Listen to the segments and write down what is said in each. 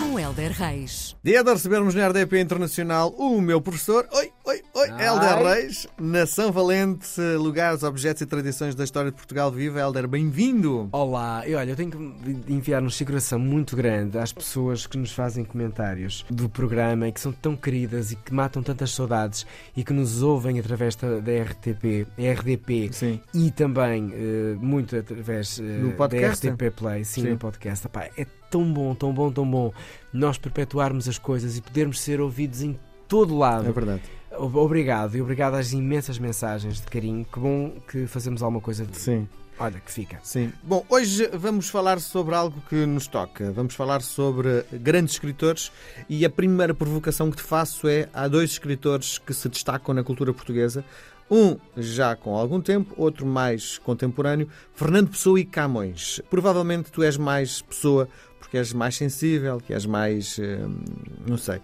Com Helder Reis. Dia de recebermos na RDP Internacional o meu professor, oi, oi, oi, Ai. Helder Reis, Nação Valente, lugares, objetos e tradições da história de Portugal. Viva, Helder, bem-vindo! Olá, e olha, eu tenho que enviar um coração muito grande às pessoas que nos fazem comentários do programa e que são tão queridas e que matam tantas saudades e que nos ouvem através da, da RTP, RDP Sim. e também eh, muito através podcast? da RTP Play, sim, Sim. no podcast. Epá, é tão bom, tão bom, tão bom nós perpetuarmos as coisas e podermos ser ouvidos em todo lado. É verdade. Obrigado e obrigado às imensas mensagens de carinho. Que bom que fazemos alguma coisa de. Sim, Olha, que fica. sim. Bom, hoje vamos falar sobre algo que nos toca. Vamos falar sobre grandes escritores e a primeira provocação que te faço é: há dois escritores que se destacam na cultura portuguesa. Um já com algum tempo, outro mais contemporâneo, Fernando Pessoa e Camões. Provavelmente tu és mais Pessoa porque és mais sensível, que és mais. hum, não sei.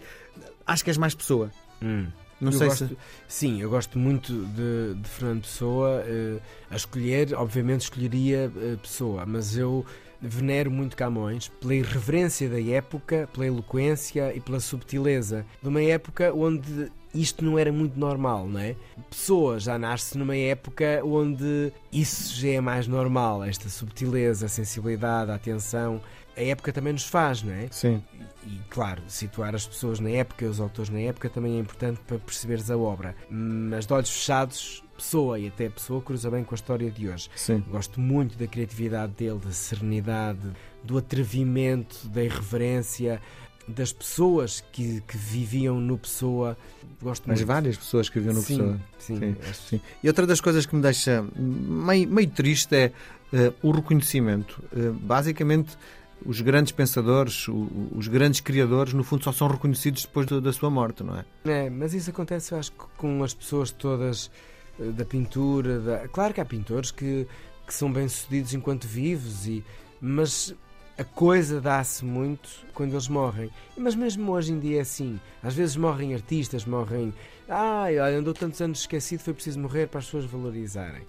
Acho que és mais Pessoa. Hum. Não Eu sei gosto- se. Sim, eu gosto muito de, de Fernando Pessoa. eh, a escolher, obviamente, escolheria eh, Pessoa, mas eu venero muito Camões pela irreverência da época, pela eloquência e pela subtileza de uma época onde isto não era muito normal, não é? Pessoa já nasce numa época onde isso já é mais normal, esta subtileza, a sensibilidade, a atenção. A época também nos faz, não é? Sim, E, claro, situar as pessoas na época, os autores na época, também é importante para perceberes a obra. Mas de olhos fechados, pessoa e até pessoa cruza bem com a história de hoje. sim. Gosto muito da criatividade dele, da serenidade, do atrevimento, da irreverência, das pessoas que, que viviam no Pessoa. Gosto Mas muito. várias pessoas que viviam no sim, Pessoa. Sim, Sim, acho- Sim. E outra das coisas que me deixa meio, meio triste é eh, o reconhecimento. Eh, basicamente, os grandes pensadores, o- os grandes criadores, no fundo, só são reconhecidos depois do- da sua morte, não é? É, mas isso acontece, eu acho, com as pessoas todas eh, da pintura. Da... Claro que há pintores que, que são bem-sucedidos enquanto vivos, e... mas a coisa dá-se muito quando eles morrem. Mas mesmo hoje em dia é assim. Às vezes morrem artistas, morrem. Ai, olha, andou tantos anos esquecido, foi preciso morrer para as pessoas valorizarem.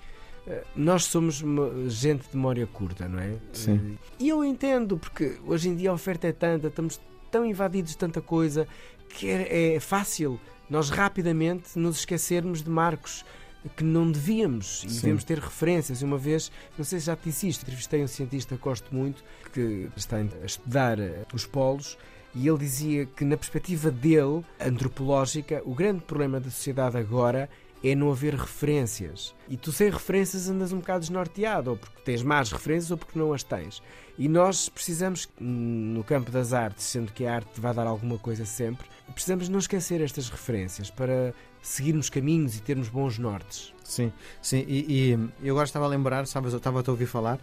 Eh, Nós somos mo- gente de memória curta, não é? Sim. E eu entendo, porque hoje em dia a oferta é tanta, estamos tão invadidos de tanta coisa que é, é fácil nós rapidamente nos esquecermos de marcos que não devíamos e Sim. devemos ter referências. Uma vez, não sei se já te disse isto, entrevistei um cientista que gosto muito que está a estudar eh, os polos e ele dizia que, na perspectiva dele, antropológica, o grande problema da sociedade agora é não haver referências. E tu sem referências andas um bocado desnorteado, ou porque tens más referências ou porque não as tens. E nós precisamos, hum, no campo das artes, sendo que a arte vai dar alguma coisa sempre, precisamos não esquecer estas referências para seguirmos caminhos e termos bons nortes. Sim, sim. E, e eu agora estava a lembrar, sabes, eu estava a te ouvir falar,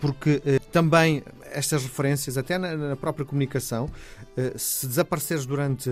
porque eh, também estas referências, até na, na própria comunicação, eh, se desapareceres durante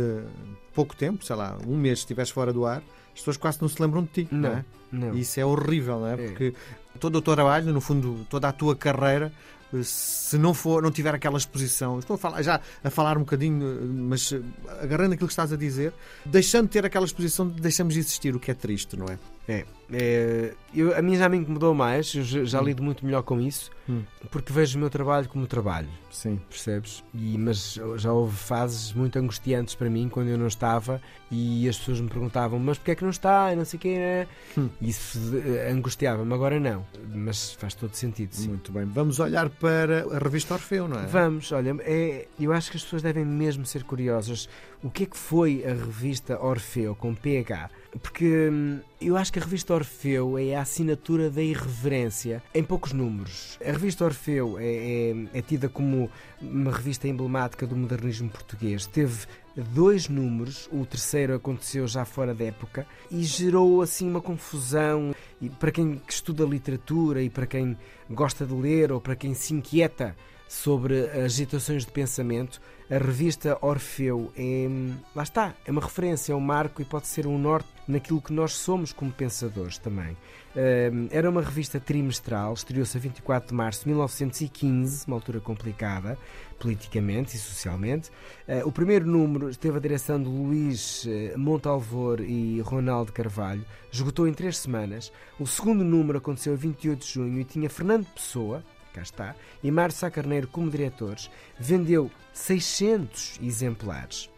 pouco tempo, sei lá, um mês, estiveres fora do ar, as pessoas quase não se lembram de ti, não, Não, é? não. E Isso é horrível, não é? É. Porque todo o teu trabalho, no fundo, toda a tua carreira, eh, se não for, não tiver aquela exposição, estou a falar, já a falar um bocadinho, eh, mas eh, agarrando aquilo que estás a dizer, deixando de ter aquela exposição, deixamos de existir, o que é triste, não é? É, é, eu, a minha já me incomodou mais, eu já, já lido muito melhor com isso, Hum. porque vejo o meu trabalho como trabalho. Sim. percebes? E, mas já houve fases muito angustiantes para mim quando eu não estava e as pessoas me perguntavam, mas porquê é que não está? E não sei o quê, né? Hum. Isso angustiava-me, agora não. Mas faz todo sentido, sim. Muito bem. Vamos olhar para a revista Orfeu, não é? Vamos, olha, é, eu acho que as pessoas devem mesmo ser curiosas. O que é que foi a revista Orfeu com PH? Porque hum, eu acho que a revista Orfeu é a assinatura da irreverência em poucos números. A revista Orfeu é, é- é tida como uma revista emblemática do modernismo português. Teve dois números, o terceiro aconteceu já fora da época e gerou assim uma confusão. E para quem estuda literatura e para quem gosta de ler ou para quem se inquieta sobre agitações de pensamento. A revista Orfeu é, lá está, é uma referência, é um marco e pode ser um norte naquilo que nós somos como pensadores também. Era uma revista trimestral, estreou-se a 24 de março de 1915, uma altura complicada politicamente e socialmente. Ah, o primeiro número teve a direção de Luís eh, Montalvor e Ronaldo Carvalho, esgotou em três semanas. O segundo número aconteceu a 28 de junho e tinha Fernando Pessoa, cá está, e Mário Sá Carneiro como diretores. Vendeu 600 exemplares.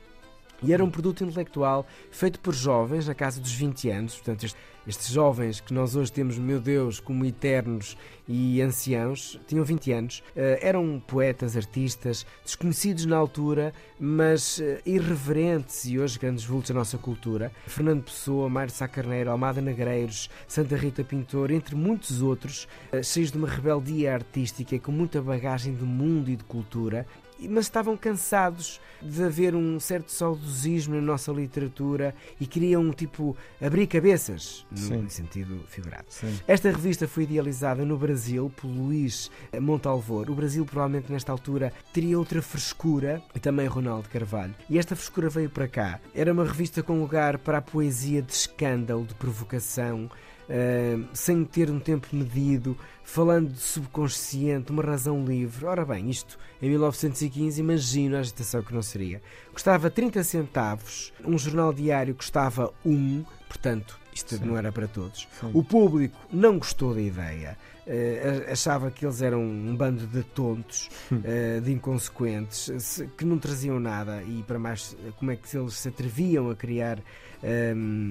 E era um produto intelectual feito por jovens na casa dos 20 anos, portanto, este estes jovens que nós hoje temos, meu Deus, como eternos e anciãos, tinham 20 anos, eh, eram poetas, artistas, desconhecidos na altura, mas eh, irreverentes e hoje grandes vultos da nossa cultura. Fernando Pessoa, Mário Sá Carneiro, Almada Negreiros, Santa Rita Pintor, entre muitos outros, eh, cheios de uma rebeldia artística com muita bagagem do mundo e de cultura mas estavam cansados de haver um certo saudosismo na nossa literatura e queriam, tipo, abrir cabeças, no Sim. sentido figurado. Sim. Esta revista foi idealizada no Brasil por Luís Montalvor. O Brasil, provavelmente, nesta altura, teria outra frescura, e também Ronaldo Carvalho. E esta frescura veio para cá. Era uma revista com lugar para a poesia de escândalo, de provocação, Uh, sem ter um tempo medido, falando de subconsciente, uma razão livre. Ora bem, isto em 1915, imagino a agitação que não seria. Custava 30 centavos, um jornal diário custava 1, portanto, isto Sim. não era para todos. Sim. O público não gostou da ideia. Uh, achava que eles eram um bando de tontos, uh, de inconsequentes, que não traziam nada e para mais como é que eles se atreviam a criar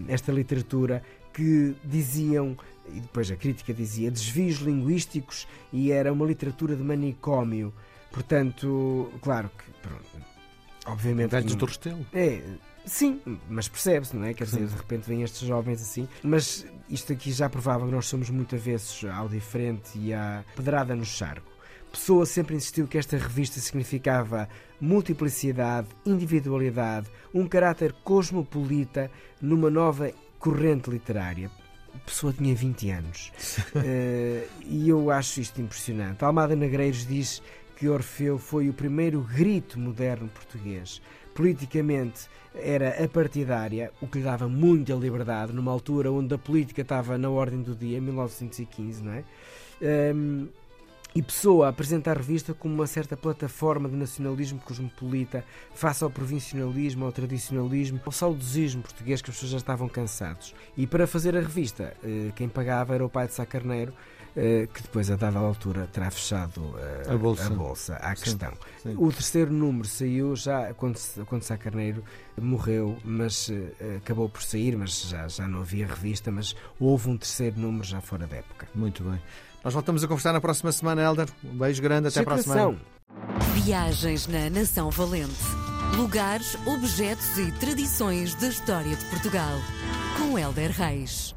esta literatura que diziam, e depois a crítica dizia, desvios linguísticos e era uma literatura de manicômio. Portanto, claro que, pronto, obviamente. Velhos do Restelo. É, sim, mas percebe-se, não é? Quer dizer, de repente vêm estes jovens assim. Mas isto aqui já provava que nós somos muito avessos ao diferente e à pedrada no charco. Pessoa sempre insistiu que esta revista significava multiplicidade, individualidade, um caráter cosmopolita numa nova corrente literária. A pessoa tinha 20 anos. uh, e eu acho isto impressionante. Almada Negreiros diz que Orfeu foi o primeiro grito moderno português. Politicamente era apartidária, o que lhe dava muita liberdade, numa altura onde a política estava na ordem do dia, 1915, não é? Um, ehm, e Pessoa apresenta a revista como uma certa plataforma de nacionalismo cosmopolita face ao provincialismo, ao tradicionalismo, ao saudosismo português que as pessoas já estavam cansados. E para fazer a revista, eh, quem pagava era o pai de Sá Carneiro, que depois, a dada altura, terá fechado eh, a bolsa, a bolsa à questão. Sim, sim. O terceiro número saiu já quando, quando Sá Carneiro morreu, mas acabou por sair, mas já, já não havia revista, mas houve um terceiro número já fora da época. Muito bem. Nós voltamos a conversar na próxima semana, Helder. Um beijo grande, até a próxima. Viagens na Nação Valente. Lugares, objetos e tradições da história de Portugal. Com Helder Reis.